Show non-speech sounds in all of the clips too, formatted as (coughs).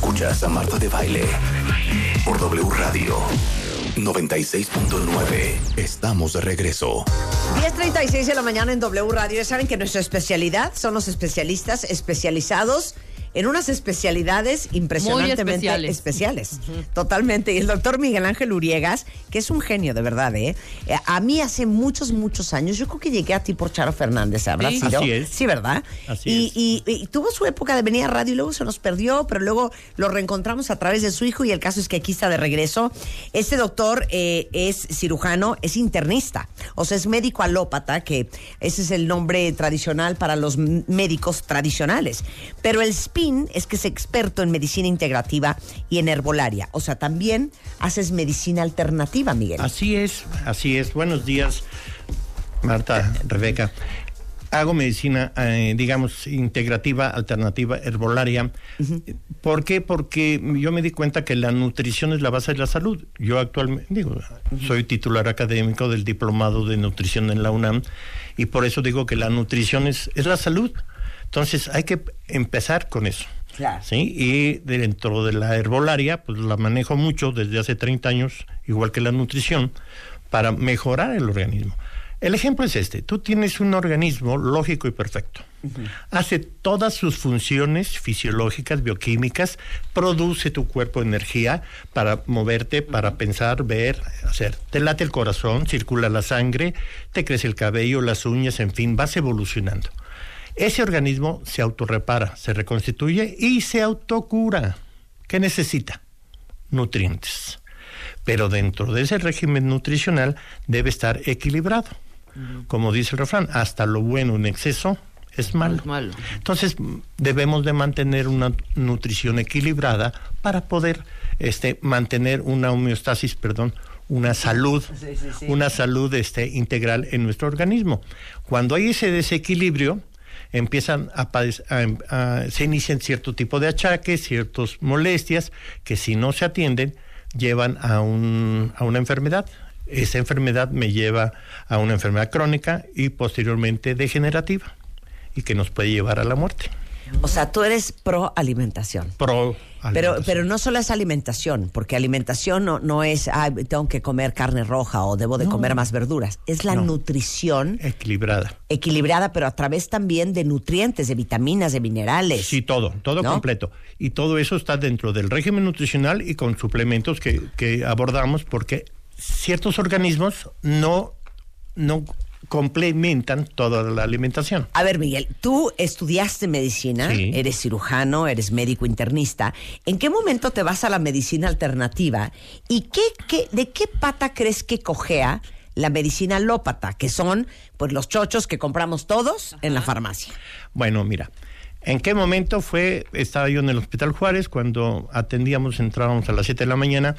Escuchas a Marta de Baile por W Radio 96.9. Estamos de regreso. 10.36 de la mañana en W Radio. Ya saben que nuestra especialidad son los especialistas especializados en unas especialidades impresionantemente especiales. Totalmente. Y el doctor Miguel Ángel Uriegas, que es un genio de verdad, ¿eh? ¿eh? A mí hace muchos, muchos años, yo creo que llegué a ti por Charo Fernández, ¿habrá sí, Así es. Sí, ¿verdad? Así y, Y, tuvo su época de venir a radio y luego se nos perdió, pero luego lo reencontramos a través de su hijo y el caso es que aquí está de regreso. Este doctor eh, es cirujano, es internista, o sea, es médico alópata, que ese es el nombre tradicional para los médicos tradicionales. Pero el es que es experto en medicina integrativa y en herbolaria. O sea, también haces medicina alternativa, Miguel. Así es, así es. Buenos días, Marta, Rebeca. Hago medicina, eh, digamos, integrativa, alternativa, herbolaria. ¿Por qué? Porque yo me di cuenta que la nutrición es la base de la salud. Yo actualmente, digo, soy titular académico del diplomado de nutrición en la UNAM y por eso digo que la nutrición es, es la salud. Entonces hay que empezar con eso. ¿sí? Y dentro de la herbolaria, pues la manejo mucho desde hace 30 años, igual que la nutrición, para mejorar el organismo. El ejemplo es este, tú tienes un organismo lógico y perfecto. Hace todas sus funciones fisiológicas, bioquímicas, produce tu cuerpo energía para moverte, para pensar, ver, hacer. Te late el corazón, circula la sangre, te crece el cabello, las uñas, en fin, vas evolucionando. Ese organismo se autorrepara, se reconstituye y se autocura. ¿Qué necesita? Nutrientes. Pero dentro de ese régimen nutricional debe estar equilibrado. Como dice el refrán, hasta lo bueno en exceso es malo. Entonces debemos de mantener una nutrición equilibrada para poder este, mantener una homeostasis, perdón, una salud, una salud este, integral en nuestro organismo. Cuando hay ese desequilibrio, empiezan a, se inician cierto tipo de achaques, ciertas molestias que si no se atienden llevan a, un, a una enfermedad. Esa enfermedad me lleva a una enfermedad crónica y posteriormente degenerativa y que nos puede llevar a la muerte. O sea, tú eres pro alimentación. Pro pero, pero no solo es alimentación, porque alimentación no, no es, tengo que comer carne roja o debo de comer más verduras. Es la nutrición. Equilibrada. Equilibrada, pero a través también de nutrientes, de vitaminas, de minerales. Sí, todo, todo completo. Y todo eso está dentro del régimen nutricional y con suplementos que, que abordamos, porque ciertos organismos no, no complementan toda la alimentación. A ver, Miguel, tú estudiaste medicina, eres cirujano, eres médico internista. ¿En qué momento te vas a la medicina alternativa? ¿Y qué, qué, de qué pata crees que cojea la medicina alópata, que son pues los chochos que compramos todos en la farmacia? Bueno, mira. ¿En qué momento fue? Estaba yo en el Hospital Juárez cuando atendíamos, entrábamos a las 7 de la mañana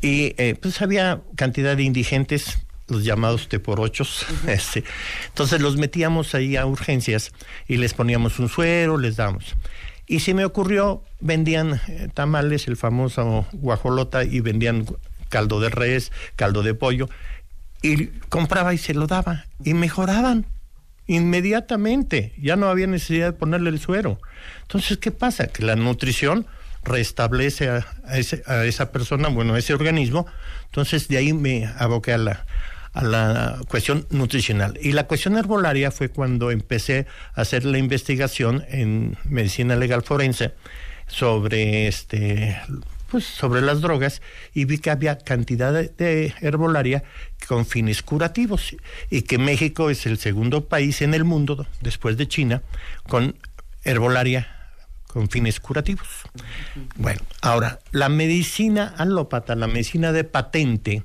y eh, pues había cantidad de indigentes los llamados T por ochos. (laughs) Este, entonces los metíamos ahí a urgencias y les poníamos un suero, les damos. Y se me ocurrió, vendían eh, tamales, el famoso guajolota, y vendían caldo de res, caldo de pollo, y compraba y se lo daba, y mejoraban inmediatamente, ya no había necesidad de ponerle el suero. Entonces, ¿qué pasa? Que la nutrición restablece a, a esa persona, bueno, a ese organismo, entonces de ahí me aboqué a la, a la cuestión nutricional. Y la cuestión herbolaria fue cuando empecé a hacer la investigación en medicina legal forense sobre este pues sobre las drogas y vi que había cantidad de, herbolaria con fines curativos y que México es el segundo país en el mundo después de China con herbolaria con fines curativos. Bueno, ahora, la medicina alópata, la medicina de patente,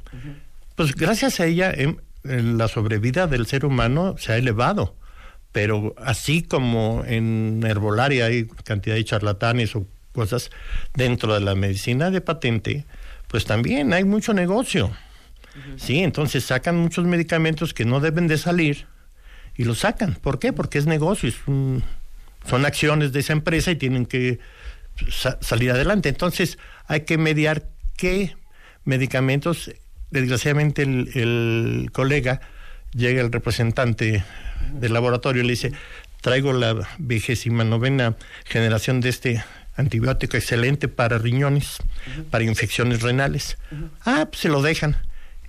pues gracias a ella em, la sobrevida del ser humano se ha elevado. Pero así como en herbolaria hay cantidad de charlatanes o cosas dentro de la medicina de patente, pues también hay mucho negocio. Sí, entonces sacan muchos medicamentos que no deben de salir y los sacan. ¿Por qué? Porque es negocio, son acciones de esa empresa y tienen que salir adelante. Entonces hay que mediar qué medicamentos desgraciadamente el, colega llega el representante del laboratorio y le dice, traigo la vigésima novena generación de este antibiótico excelente para riñones, para infecciones renales. Ah, pues se lo dejan.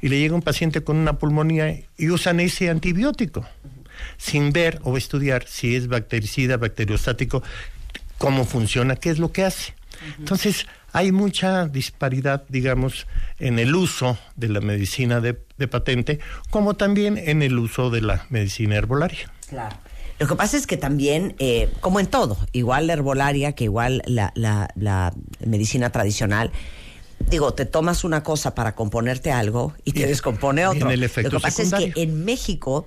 Y le llega un paciente con una pulmonía y usan ese antibiótico, sin ver o estudiar si es bactericida, bacteriostático, cómo funciona, qué es lo que hace. Entonces, hay mucha disparidad, digamos, en el uso de la medicina de, de patente, como también en el uso de la medicina herbolaria. Claro. Lo que pasa es que también, eh, como en todo, igual la herbolaria que igual la, la, la medicina tradicional, digo, te tomas una cosa para componerte algo y te descompone otro. el efecto Lo que pasa es que en México,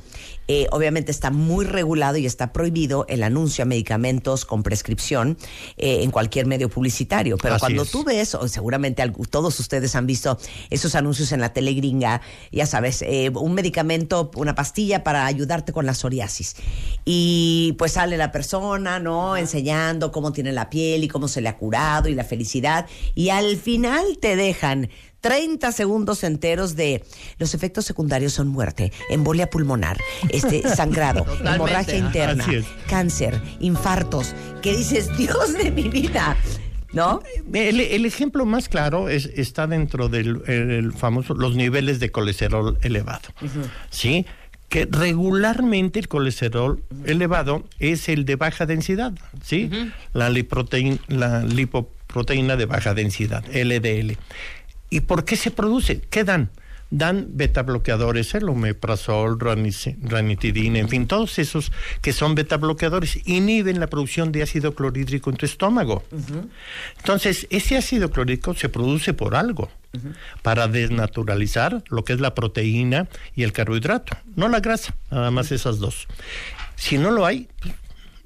eh, obviamente está muy regulado y está prohibido el anuncio a medicamentos con prescripción eh, en cualquier medio publicitario. Pero Así cuando es. tú ves, o seguramente todos ustedes han visto esos anuncios en la tele gringa, ya sabes, eh, un medicamento, una pastilla para ayudarte con la psoriasis. Y pues sale la persona, ¿no? Enseñando cómo tiene la piel y cómo se le ha curado y la felicidad. Y al final te dejan 30 segundos enteros de los efectos secundarios son muerte, embolia pulmonar, este (laughs) sangrado, Totalmente, hemorragia interna, cáncer, infartos, que dices, (laughs) Dios de mi vida, ¿no? El, el ejemplo más claro es, está dentro del el- el famoso los niveles de colesterol elevado, ¿sí? Que regularmente el colesterol elevado es el de baja densidad, ¿sí? la lipoproteína de baja densidad, LDL. ¿Y por qué se produce? ¿Qué dan? Dan beta bloqueadores, el omeprazol, ranitidina, en fin, todos esos que son beta bloqueadores inhiben la producción de ácido clorhídrico en tu estómago. Entonces, ese ácido clorhídrico se produce por algo, para desnaturalizar lo que es la proteína y el carbohidrato, no la grasa, nada más esas dos. Si no lo hay,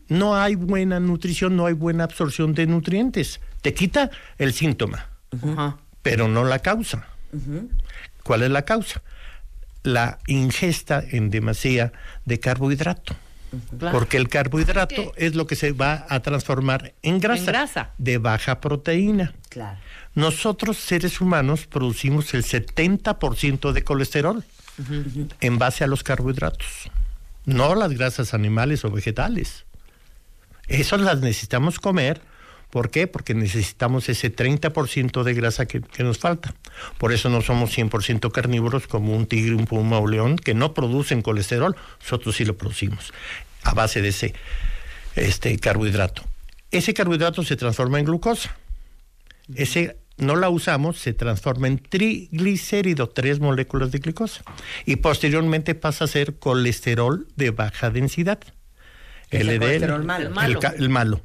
no hay buena nutrición, no hay buena absorción de nutrientes. Te quita el síntoma. Pero no la causa. ¿Cuál es la causa? La ingesta en demasía de carbohidrato. Claro. Porque el carbohidrato es lo que se va a transformar en grasa, grasa. de baja proteína. Claro. Nosotros, seres humanos, producimos el 70% de colesterol en base a los carbohidratos, no las grasas animales o vegetales. Esas las necesitamos comer. ¿Por qué? Porque necesitamos ese 30% de grasa que, nos falta. Por eso no somos 100% carnívoros como un tigre, un puma o león, que no producen colesterol. Nosotros sí lo producimos a base de ese este, carbohidrato. Ese carbohidrato se transforma en glucosa. Ese no la usamos, se transforma en triglicérido, tres moléculas de glucosa. Y posteriormente pasa a ser colesterol de baja densidad. El LDL. colesterol malo. El malo. El, ca- el malo.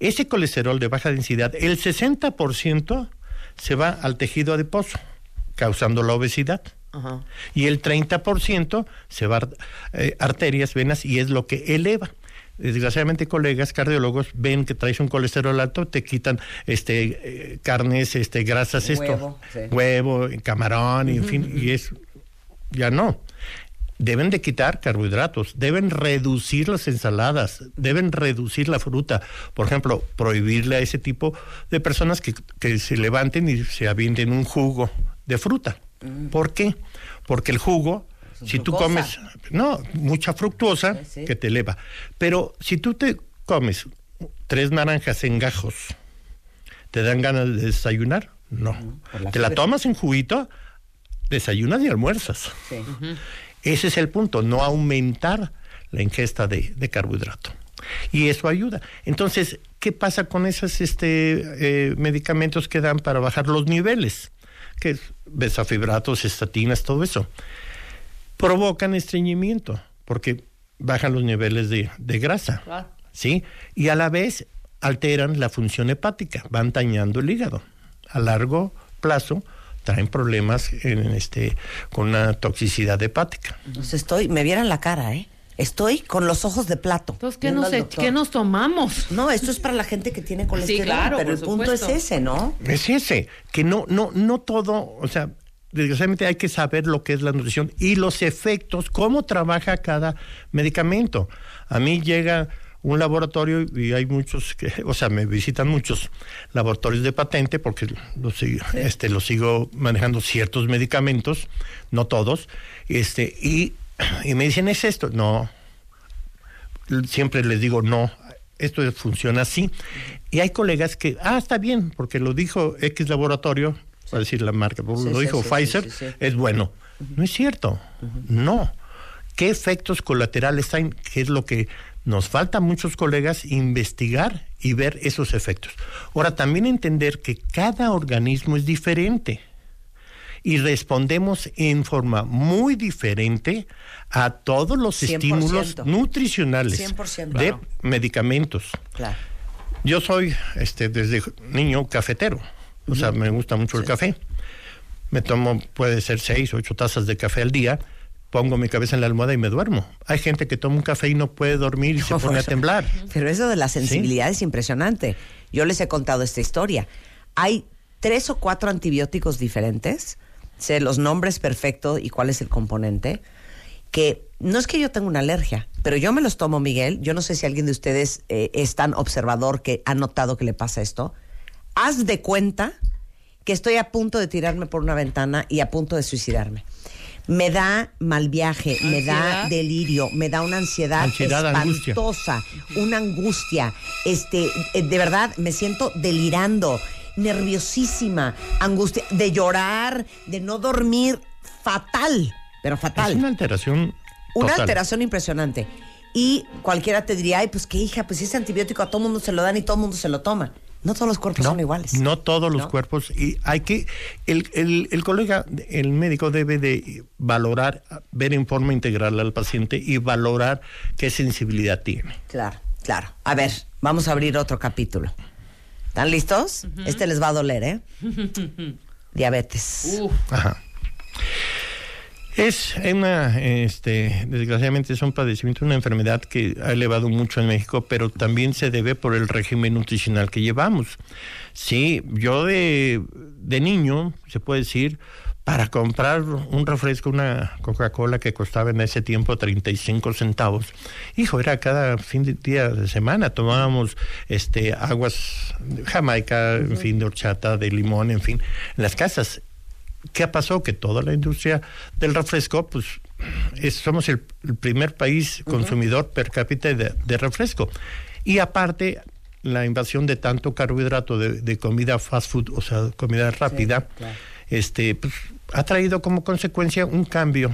Ese colesterol de baja densidad, el 60% se va al tejido adiposo, causando la obesidad. Ajá. Y el 30% se va a eh, arterias, venas, y es lo que eleva. Desgraciadamente, colegas cardiólogos ven que traes un colesterol alto, te quitan este eh, carnes, este grasas, Huevo, sí. esto, huevo, camarón, y en fin, y es ya no. Deben de quitar carbohidratos, deben reducir las ensaladas, deben reducir la fruta. Por ejemplo, prohibirle a ese tipo de personas que, que se levanten y se avienten un jugo de fruta. ¿Por qué? Porque el jugo, si tú fructosa. comes, no, mucha fructuosa Sí, que te eleva. Pero si tú te comes tres naranjas en gajos, ¿te dan ganas de desayunar? No. la te la tomas en juguito, desayunas y almuerzas. Sí. Ese es el punto, no aumentar la ingesta de, de carbohidrato. Y eso ayuda. Entonces, ¿qué pasa con esos este, eh, medicamentos que dan para bajar los niveles? Que es besafibratos, estatinas, todo eso. Provocan estreñimiento, porque bajan los niveles de, de grasa. ¿Sí? Y a la vez alteran la función hepática, van dañando el hígado. A largo plazo traen problemas en este con una toxicidad hepática. Estoy, me vieran la cara, ¿eh? Estoy con los ojos de plato. Entonces, ¿qué nos, e-. ¿qué nos tomamos? No, esto es para la gente que tiene colesterol, claro, pero el punto es ese, ¿no? Es ese, que no, no, no todo, o sea, desgraciadamente hay que saber lo que es la nutrición y los efectos, cómo trabaja cada medicamento. A mí llega un laboratorio y hay muchos que, o sea, me visitan muchos laboratorios de patente porque los, sigo- este, los sigo manejando ciertos medicamentos, no todos, este, y, y me dicen, ¿es esto? No, siempre les digo no esto funciona así. Y hay colegas que, ah, está bien, porque lo dijo X laboratorio, va a decir la marca, lo dijo Pfizer, es bueno. No es cierto, no. ¿Qué efectos colaterales hay? ¿Qué es lo que nos falta a muchos colegas investigar y ver esos efectos? Ahora, también entender que cada organismo es diferente y respondemos en forma muy diferente a todos los estímulos nutricionales de medicamentos. Yo soy este desde niño cafetero, o sea, me gusta mucho el café. Me tomo, puede ser seis, ocho tazas de café al día, pongo mi cabeza en la almohada y me duermo. Hay gente que toma un café y no puede dormir y (laughs) se pone a temblar. Pero eso de la sensibilidad es impresionante. Yo les he contado esta historia. Hay tres o cuatro antibióticos diferentes sé los nombres perfectos y cuál es el componente, que no es que yo tenga una alergia, pero yo me los tomo, Miguel. Yo no sé si alguien de ustedes eh, es tan observador que ha notado que le pasa esto. Haz de cuenta que estoy a punto de tirarme por una ventana y a punto de suicidarme. Me da mal viaje, me da delirio, me da una ansiedad, espantosa, una angustia. Este, eh, de verdad, me siento delirando nerviosísima, angustia, de llorar, de no dormir, fatal, pero fatal. Es una alteración. Una alteración impresionante. Y cualquiera te diría, ay, pues qué hija, pues ese antibiótico a todo mundo se lo dan y todo mundo se lo toma. No todos los cuerpos son iguales. No todos los cuerpos. Y hay que, el, el, el, colega, el médico debe de valorar, ver en forma integral al paciente y valorar qué sensibilidad tiene. Claro, claro. A ver, vamos a abrir otro capítulo. ¿Están listos? Este les va a doler, ¿eh? (laughs) Diabetes. Ajá. Es una, este, desgraciadamente es un padecimiento, una enfermedad que ha elevado mucho en México, pero también se debe por el régimen nutricional que llevamos. Sí, yo de, de niño, se puede decir, para comprar un refresco, una Coca-Cola que costaba en ese tiempo 35 centavos. Hijo, era cada fin de día de semana. Tomábamos este aguas de Jamaica, en fin, de horchata, de limón, en fin, en las casas. ¿Qué pasó? Que toda la industria del refresco, pues somos el, primer país consumidor per cápita de, refresco. Y aparte, la invasión de tanto carbohidrato de, comida fast food, o sea, comida rápida, este, pues, ha traído como consecuencia un cambio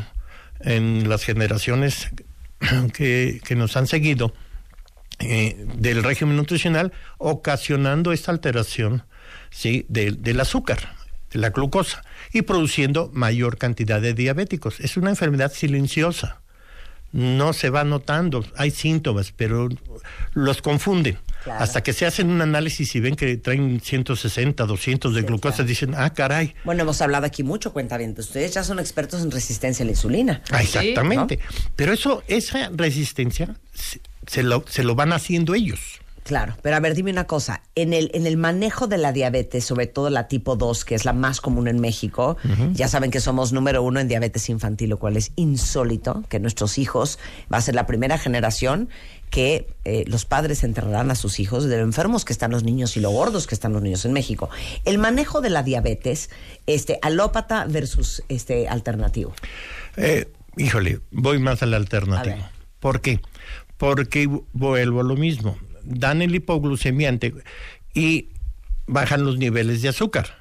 en las generaciones (clears throat) que, nos han seguido eh, del régimen nutricional, ocasionando esta alteración ¿sí? del azúcar, la glucosa, y produciendo mayor cantidad de diabéticos. Es una enfermedad silenciosa. No se va notando, hay síntomas, pero los confunden. Hasta que se hacen un análisis y ven que traen 160, 200 de glucosa, dicen, ah, caray. Bueno, hemos hablado aquí mucho, cuenta bien. Ustedes ya son expertos en resistencia a la insulina. Ah, exactamente. Pero eso, esa resistencia se, lo, se lo van haciendo ellos. Claro, pero a ver, dime una cosa, en el, en el manejo de la diabetes, sobre todo la tipo 2, que es la más común en México, ya saben que somos número uno en diabetes infantil, lo cual es insólito, que nuestros hijos va a ser la primera generación que eh, los padres enterrarán a sus hijos de lo enfermos que están los niños y lo gordos que están los niños en México. El manejo de la diabetes, este, alópata versus este alternativo. Eh, híjole, voy más al alternativo. ¿Por qué? Porque vuelvo a lo mismo. Dan el hipoglucemiante y bajan los niveles de azúcar.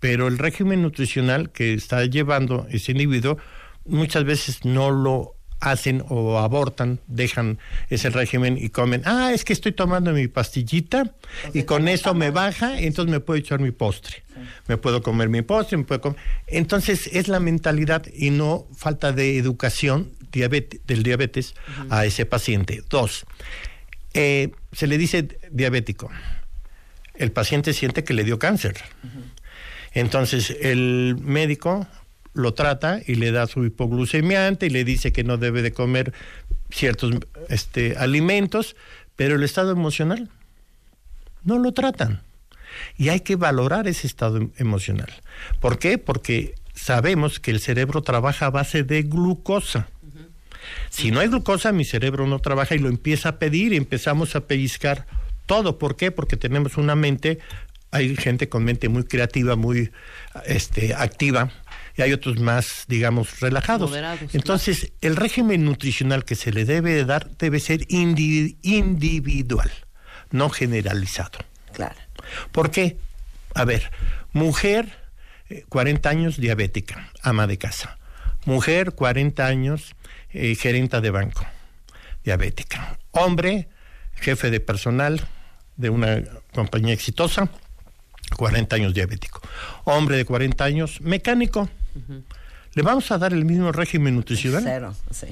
Pero el régimen nutricional que está llevando ese individuo muchas veces no lo hacen o abortan, dejan ese régimen y comen, ah, es que estoy tomando mi pastillita y con eso me baja, entonces me puedo echar mi postre. Me puedo comer mi postre, me puedo comer. Entonces es la mentalidad y no falta de educación del diabetes a ese paciente. Dos, eh, se le dice diabético. El paciente siente que le dio cáncer. Entonces el médico lo trata y le da su hipoglucemiante y le dice que no debe de comer ciertos este, alimentos, pero el estado emocional no lo tratan. Y hay que valorar ese estado em, emocional. ¿Por qué? Porque sabemos que el cerebro trabaja a base de glucosa. Si no hay glucosa, mi cerebro no trabaja y lo empieza a pedir y empezamos a pellizcar todo. ¿Por qué? Porque tenemos una mente, hay gente con mente muy creativa, muy este, activa, y hay otros más, digamos, relajados. Entonces, el régimen nutricional que se le debe dar debe ser individual. no generalizado. Claro. ¿Por qué? A ver, mujer, 40 eh, años, diabética, ama de casa. Mujer, 40 años, eh, gerenta de banco, diabética. Hombre, jefe de personal de una compañía exitosa, 40 años diabético. Hombre de 40 años, mecánico. ¿Le vamos a dar el mismo régimen nutricional? Cero, sí.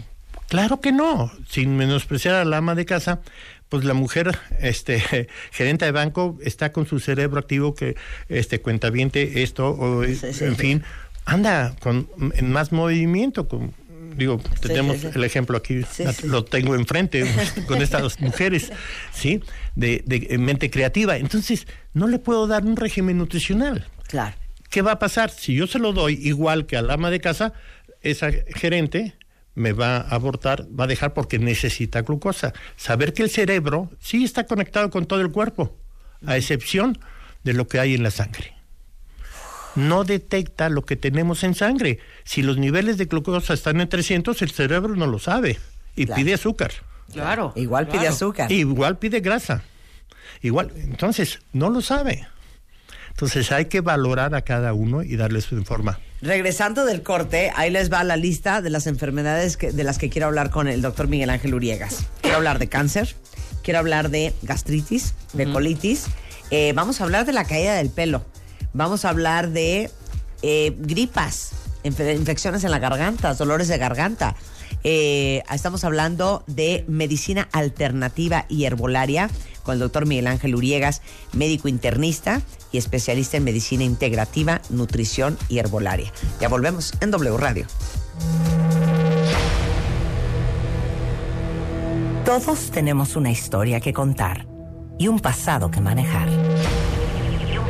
Claro que no, sin menospreciar a la ama de casa, pues la mujer este (laughs) gerente de banco está con su cerebro activo que este cuentaviente esto o en fin anda con en más movimiento con digo tenemos el ejemplo aquí lo tengo enfrente (laughs) con estas mujeres sí de, de mente creativa. Entonces no le puedo dar un régimen nutricional. Claro. Qué va a pasar si yo se lo doy igual que al ama de casa esa gerente me va a abortar, va a dejar porque necesita glucosa. Saber que el cerebro sí está conectado con todo el cuerpo, a excepción de lo que hay en la sangre. No detecta lo que tenemos en sangre. Si los niveles de glucosa están en 300, el cerebro no lo sabe y pide azúcar. Claro. Igual pide azúcar. Igual pide grasa. Igual, entonces, no lo sabe. Entonces hay que valorar a cada uno y darle su forma. Regresando del corte, ahí les va la lista de las enfermedades de las que quiero hablar con el doctor Miguel Ángel Uriegas. Quiero hablar de cáncer, quiero hablar de gastritis, de colitis, eh, vamos a hablar de la caída del pelo, vamos a hablar de eh, gripas, infecciones en la garganta, dolores de garganta. Eh, estamos hablando de medicina alternativa y herbolaria con el doctor Miguel Ángel Uriegas, médico internista y especialista en medicina integrativa, nutrición y herbolaria. Ya volvemos en W Radio. Todos tenemos una historia que contar y un pasado que manejar.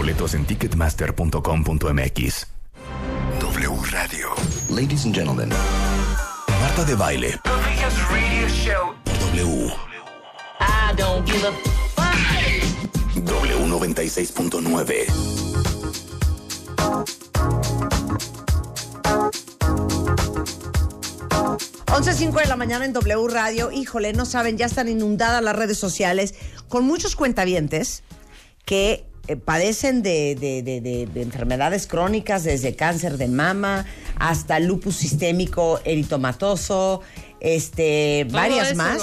Boletos en ticketmaster.com.mx. W Radio. Ladies and gentlemen. Marta de baile. W. I don't give a W96.9. 11.05 de la mañana en W Radio. Híjole, no saben, ya están inundadas las redes sociales con muchos cuentavientes que eh, padecen de, de, enfermedades crónicas, desde cáncer de mama hasta lupus sistémico eritomatoso, este, varias más.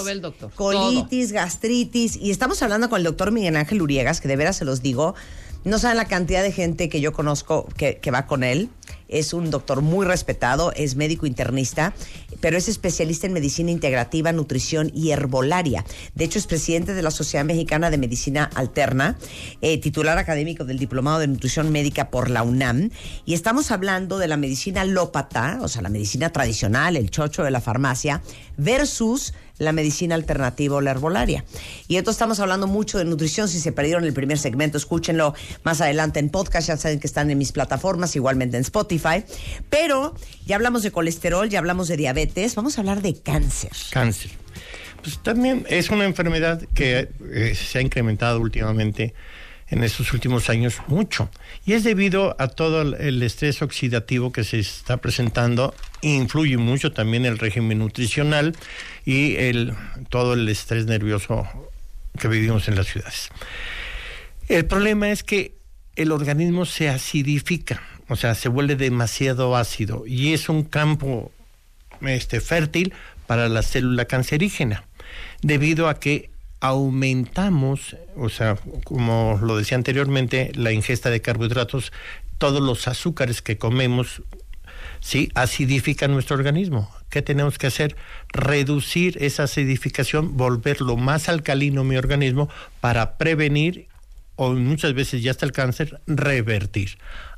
Colitis, gastritis. Y estamos hablando con el doctor Miguel Ángel Uriegas, que de veras se los digo, no saben la cantidad de gente que yo conozco que, que va con él es un doctor muy respetado, es médico internista, pero es especialista en medicina integrativa, nutrición y herbolaria. De hecho, es presidente de la Sociedad Mexicana de Medicina Alterna, eh, titular académico del Diplomado de Nutrición Médica por la UNAM. Y estamos hablando de la medicina lópata, o sea, la medicina tradicional, el chocho de la farmacia, versus la medicina alternativa o la herbolaria. Y entonces estamos hablando mucho de nutrición. Si se perdieron el primer segmento, escúchenlo más adelante en podcast. Ya saben que están en mis plataformas, igualmente en Spotify. Pero ya hablamos de colesterol, ya hablamos de diabetes. Vamos a hablar de cáncer. Cáncer. Pues también es una enfermedad que eh, se ha incrementado últimamente en estos últimos años mucho. Y es debido a todo el estrés oxidativo que se está presentando. Influye mucho también el régimen nutricional y el, todo el estrés nervioso que vivimos en las ciudades. El problema es que el organismo se acidifica, o sea, se vuelve demasiado ácido y es un campo este, fértil para la célula cancerígena, debido a que aumentamos, o sea, como lo decía anteriormente, la ingesta de carbohidratos, todos los azúcares que comemos, sí, acidifican nuestro organismo. ¿Qué tenemos que hacer? Reducir esa acidificación, volverlo más alcalino mi organismo para prevenir o muchas veces ya hasta el cáncer, revertir.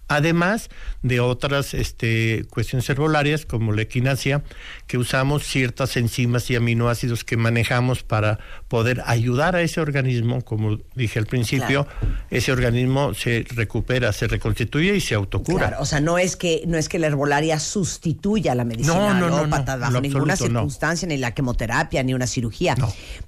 Además de otras este, cuestiones herbolarias como la equinacia, que usamos ciertas enzimas y aminoácidos que manejamos para poder ayudar a ese organismo, como dije al principio, ese organismo se recupera, se reconstituye y se autocura. Claro, o sea, no es que no es que la herbolaria sustituya la medicina no, no, no, bajo ninguna circunstancia, ni la quimioterapia, ni una cirugía.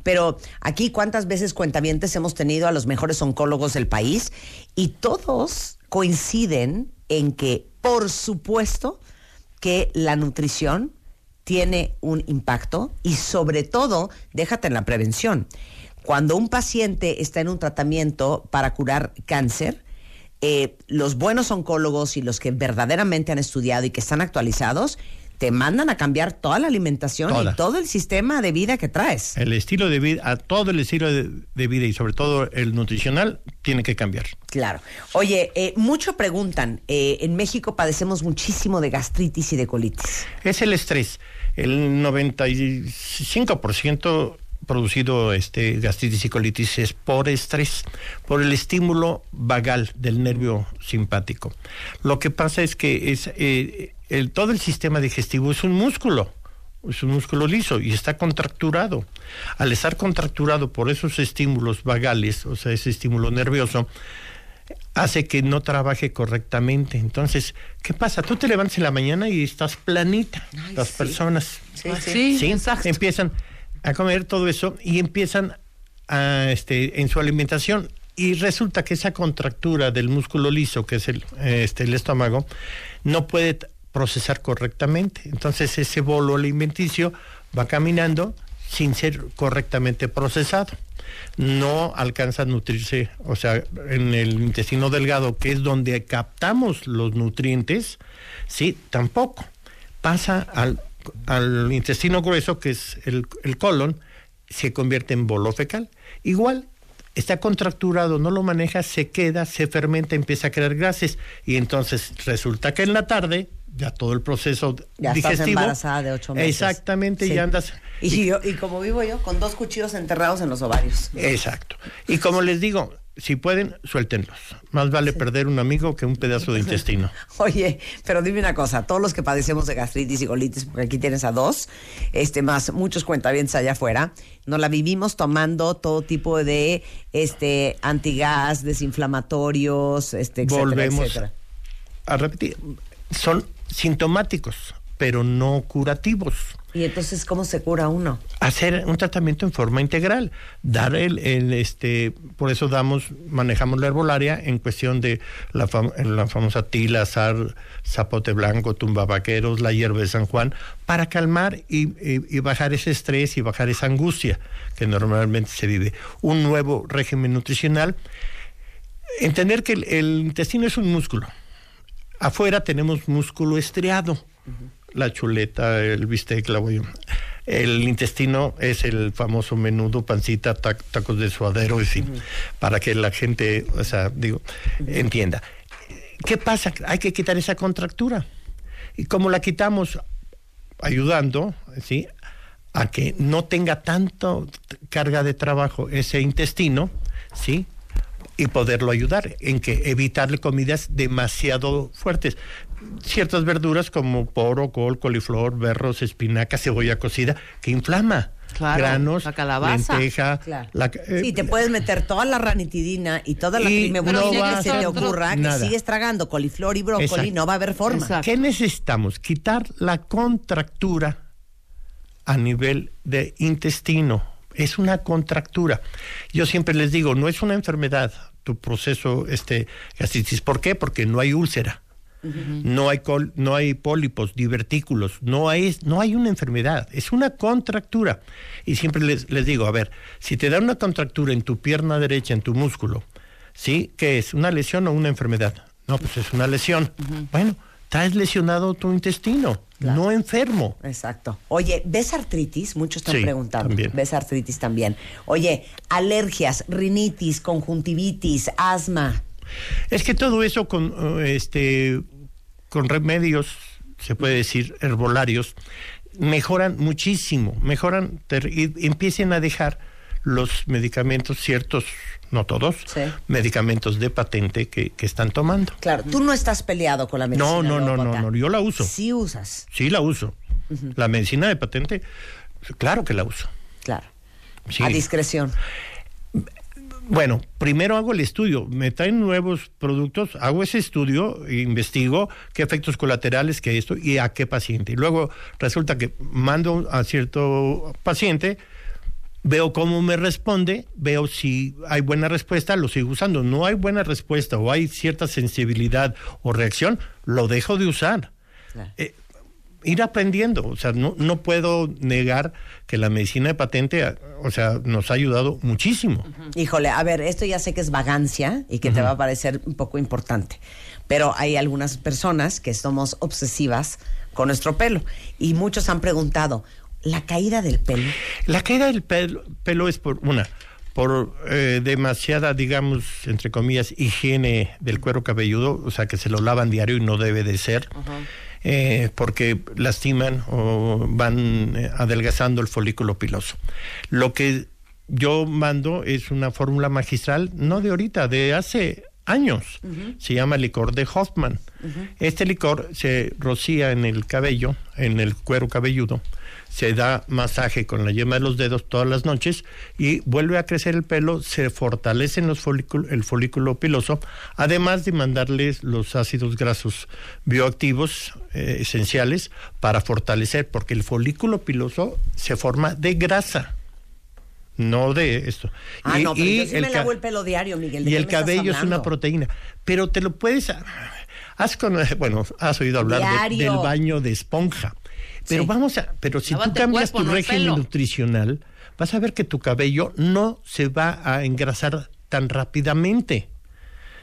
Pero aquí, ¿cuántas veces cuentavientes hemos tenido a los mejores oncólogos del país? Y todos coinciden en que, por supuesto, que la nutrición tiene un impacto y sobre todo, déjate en la prevención. Cuando un paciente está en un tratamiento para curar cáncer, eh, los buenos oncólogos y los que verdaderamente han estudiado y que están actualizados te mandan a cambiar toda la alimentación y todo el sistema de vida que traes. El estilo de vida, a todo el estilo de, vida y sobre todo el nutricional tiene que cambiar. Claro. Oye, eh, mucho preguntan, eh, en México padecemos muchísimo de gastritis y de colitis. Es el estrés. El 95% producido este gastritis y colitis es por estrés, por el estímulo vagal del nervio simpático. Lo que pasa es que es eh, el, todo el sistema digestivo es un músculo, es un músculo liso y está contracturado. Al estar contracturado por esos estímulos vagales, o sea, ese estímulo nervioso, hace que no trabaje correctamente. Entonces, ¿qué pasa? Tú te levantas en la mañana y estás planita. Las personas sí, sí, empiezan a comer todo eso y empiezan a, este, en su alimentación y resulta que esa contractura del músculo liso, que es el, este, el estómago, no puede procesar correctamente. Entonces ese bolo alimenticio va caminando sin ser correctamente procesado. No alcanza a nutrirse, o sea, en el intestino delgado, que es donde captamos los nutrientes, sí, tampoco. Pasa al, intestino grueso, que es el, el colon, se convierte en bolo fecal. Igual, está contracturado, no lo maneja, se queda, se fermenta, empieza a crear gases y entonces resulta que en la tarde ya todo el proceso ya digestivo. Estás embarazada de ocho meses. Exactamente, y andas. Y, yo, y como vivo yo, con dos cuchillos enterrados en los ovarios. Exacto. Y como les digo, si pueden, suéltenlos. Más vale perder un amigo que un pedazo de (laughs) intestino. Oye, pero dime una cosa, todos los que padecemos de gastritis y colitis, porque aquí tienes a dos, este más muchos cuentavientes allá afuera, nos la vivimos tomando todo tipo de este antigas, desinflamatorios, este, etcétera, Volvemos a repetir, son sintomáticos, pero no curativos. ¿Y entonces cómo se cura uno? Hacer un tratamiento en forma integral, dar el, este, por eso damos, manejamos la herbolaria en cuestión de la, la famosa tila, zar, zapote blanco, tumba vaqueros, la hierba de San Juan, para calmar y, bajar ese estrés y bajar esa angustia que normalmente se vive. Un nuevo régimen nutricional. Entender que el, intestino es un músculo. Afuera tenemos músculo estriado la chuleta, el bistec, la El intestino es el famoso menudo, pancita, tacos de suadero, para que la gente, o sea, digo, entienda. ¿Qué pasa? Hay que quitar esa contractura. Y como la quitamos ayudando, ¿sí? A que no tenga tanto carga de trabajo ese intestino, ¿sí? Y poderlo ayudar en que evitarle comidas demasiado fuertes ciertas verduras como poro, col, coliflor, berros, espinaca, cebolla cocida, que inflama. granos, la calabaza. lenteja. Eh, sí, te puedes meter toda la ranitidina y toda la trimebollina que se te ocurra, que sigues tragando coliflor y brócoli, no va a haber forma. ¿Qué necesitamos? Quitar la contractura a nivel de intestino. Es una contractura. Yo siempre les digo, no es una enfermedad tu proceso este gastritis. ¿Por qué? Porque no hay úlcera no, hay no hay pólipos, divertículos, no hay, no hay una enfermedad, es una contractura. Y siempre les, les digo, a ver, si te da una contractura en tu pierna derecha, en tu músculo, ¿sí? ¿Qué es? ¿Una lesión o una enfermedad? No, pues es una lesión. Bueno, estás lesionado tu intestino, no enfermo. Exacto. Oye, ¿ves artritis? Muchos están preguntando. ¿Ves artritis también? Oye, alergias, rinitis, conjuntivitis, asma. Es que todo eso con eh, este con remedios, se puede decir, herbolarios, mejoran muchísimo, mejoran y empiecen a dejar los medicamentos, ciertos, no todos, medicamentos de patente que, están tomando. Claro, tú no estás peleado con la medicina. No, no, no, no, no, yo la uso. Sí usas. Sí la uso. La medicina de patente, claro que la uso. Claro. A discreción. Bueno, primero hago el estudio, me traen nuevos productos, hago ese estudio, investigo qué efectos colaterales que esto y a qué paciente. Y luego resulta que mando a cierto paciente, veo cómo me responde, veo si hay buena respuesta, lo sigo usando. No hay buena respuesta o hay cierta sensibilidad o reacción, lo dejo de usar. Eh, ir aprendiendo. O sea, no, no puedo negar que la medicina de patente, o sea, nos ha ayudado muchísimo. Híjole, a ver, esto ya sé que es vagancia y que te va a parecer un poco importante, pero hay algunas personas que somos obsesivas con nuestro pelo y muchos han preguntado, ¿la caída del pelo? La caída del pelo, pelo es por una por eh, demasiada, digamos, entre comillas, higiene del cuero cabelludo, o sea, que se lo lavan diario y no debe de ser eh, porque lastiman o van eh, adelgazando el folículo piloso. Lo que yo mando es una fórmula magistral, no de ahorita, de hace años. Se llama licor de Hoffman. Este licor se rocía en el cabello, en el cuero cabelludo, se da masaje con la yema de los dedos todas las noches y vuelve a crecer el pelo, se fortalece los el folículo piloso, además de mandarles los ácidos grasos bioactivos eh, esenciales para fortalecer, porque el folículo piloso se forma de grasa no de esto. Ah, no, pero yo sí me lavo el pelo diario, Miguel. y el cabello es una proteína. Pero te lo puedes... Has (laughs) bueno, has oído hablar del baño de esponja. Pero vamos a... Pero si tú cambias tu régimen nutricional, vas a ver que tu cabello no se va a engrasar tan rápidamente.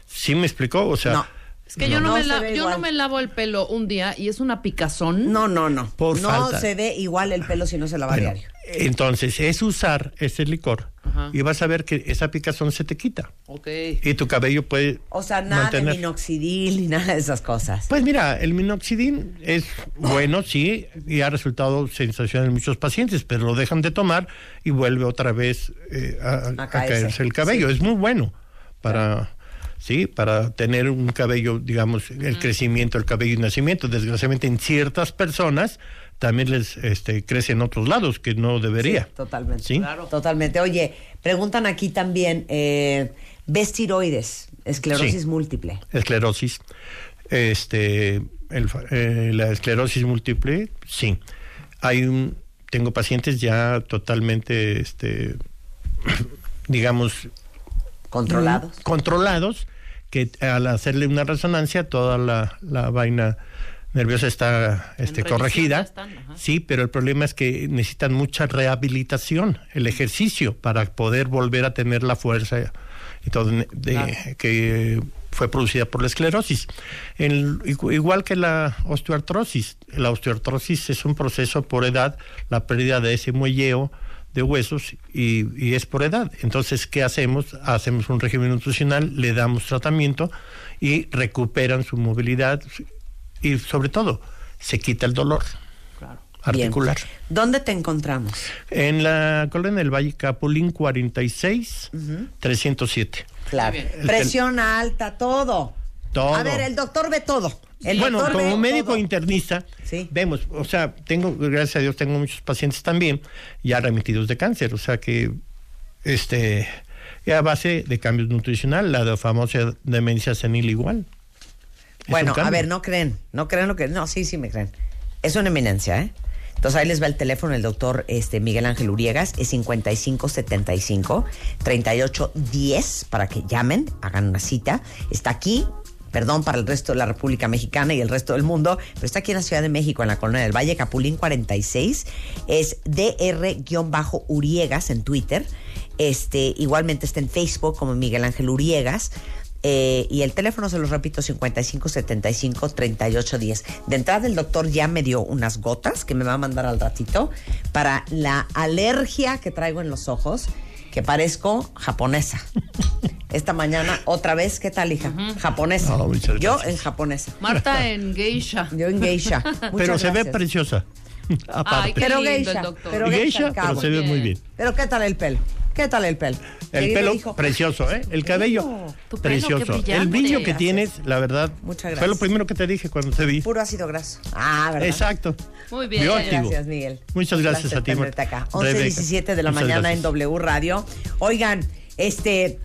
¿Sí me explicó? O sea... Es que yo, no, me yo no me lavo el pelo un día y es una picazón. No, no, no. no se ve igual el pelo si no se lava diario. Entonces, es usar ese licor y vas a ver que esa picazón se te quita. Ok. Y tu cabello puede. O sea, nada de minoxidil ni nada de esas cosas. Pues mira, el minoxidil es bueno, sí, y ha resultado sensación en muchos pacientes, pero lo dejan de tomar y vuelve otra vez eh, a, caerse. el cabello. Es muy bueno para ¿sí? Para tener un cabello, digamos, el crecimiento, el cabello y nacimiento. Desgraciadamente en ciertas personas también les este, crece en otros lados que no debería. totalmente. ¿sí? Totalmente. Oye, preguntan aquí también, eh, ¿ves tiroides? Esclerosis múltiple. Esclerosis. Este, eh, la esclerosis múltiple, sí. Hay un, tengo pacientes ya totalmente, este, (clears throat) digamos, Controlados. Controlados, que al hacerle una resonancia toda la, la vaina nerviosa está este, corregida. sí, pero el problema es que necesitan mucha rehabilitación, el ejercicio, para poder volver a tener la fuerza todo de, que fue producida por la esclerosis. igual que la osteoartrosis. La osteoartrosis es un proceso por edad, la pérdida de ese muelleo de huesos y, es por edad. Entonces, ¿qué hacemos? Hacemos un régimen nutricional, le damos tratamiento y recuperan su movilidad y sobre todo se quita el dolor articular. ¿Dónde te encontramos? En la colonia del Valle Capulín 46 307. Claro. Presión alta, todo. Todo. A ver, el doctor ve todo bueno, como médico internista, vemos, o sea, tengo, gracias a Dios, tengo muchos pacientes también ya remitidos de cáncer, o sea que, este, a base de cambios nutricional, la famosa demencia senil igual. Bueno, a ver, no creen, no creen lo que, no, sí, sí me creen. Es una eminencia, ¿eh? Entonces ahí les va el teléfono el doctor este, Miguel Ángel Uriegas, es 5575 3810 para que llamen, hagan una cita. Está aquí, perdón, para el resto de la República Mexicana y el resto del mundo, pero está aquí en la Ciudad de México, en la Colonia del Valle, Capulín 46, es dr-uriegas en Twitter, este, igualmente está en Facebook como Miguel Ángel Uriegas, eh, y el teléfono, se los repito, 5575-3810. De entrada, el doctor ya me dio unas gotas que me va a mandar al ratito para la alergia que traigo en los ojos que parezco japonesa. (laughs) Esta mañana, otra vez, ¿qué tal, hija? Japonesa. Yo en japonesa. Marta en geisha. Yo en geisha. (laughs) pero se ve preciosa. Ay, pero geisha. Pero geisha, pero se ve muy bien. Pero ¿qué tal el pelo? ¿Qué tal el pelo? El pelo precioso, ¿eh? El cabello precioso. el brillo que tienes, la verdad. Muchas gracias. Fue lo primero que te dije cuando te vi. Puro ácido graso. Ah, ¿verdad? Exacto. Muy bien. Gracias, Miguel. Muchas gracias a ti. acá. 11.17 de la mañana en W Radio. Oigan, este...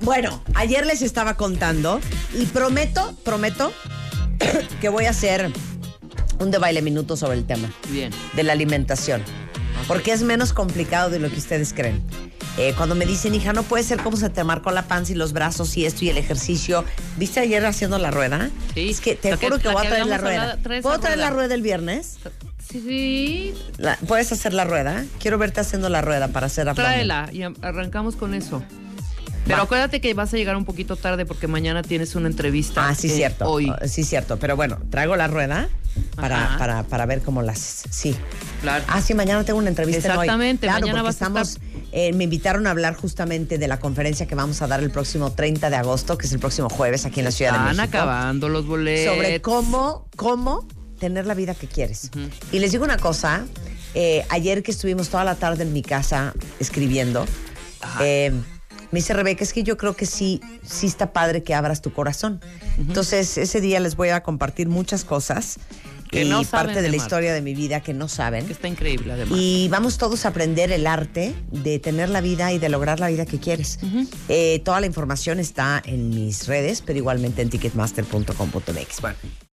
Bueno, ayer les estaba contando y prometo, prometo (coughs) que voy a hacer un de baile minuto sobre el tema. Bien. De la alimentación. Porque es menos complicado de lo que ustedes creen. Eh, cuando me dicen, hija, no puede ser cómo se te marcó la panza y los brazos y esto y el ejercicio. ¿Viste ayer haciendo la rueda? Sí. Es que te juro que, voy a traer la rueda. ¿Puedo traer la rueda el viernes? Sí, sí. ¿Puedes hacer la rueda? Quiero verte haciendo la rueda para hacer la Tráela y arrancamos con eso. Pero acuérdate que vas a llegar un poquito tarde porque mañana tienes una entrevista. Ah, sí, cierto. Hoy. Ah, sí, cierto. Pero bueno, traigo la rueda para, para, para, ver cómo las. Sí. Claro. Ah, sí, mañana tengo una entrevista. Exactamente. Claro, mañana vas estamos, eh, me invitaron a hablar justamente de la conferencia que vamos a dar el próximo 30 de agosto, que es el próximo jueves aquí en la Ciudad de México. Están acabando los boletos. Sobre cómo, cómo tener la vida que quieres. Y les digo una cosa. Eh, ayer que estuvimos toda la tarde en mi casa escribiendo, eh, me dice Rebeca, es que yo creo que sí, sí está padre que abras tu corazón. Entonces, ese día les voy a compartir muchas cosas. Que y parte de, la historia de mi vida que no saben. Que está increíble, además. Y vamos todos a aprender el arte de tener la vida y de lograr la vida que quieres. Eh, toda la información está en mis redes, pero igualmente en ticketmaster.com.mx. Bueno.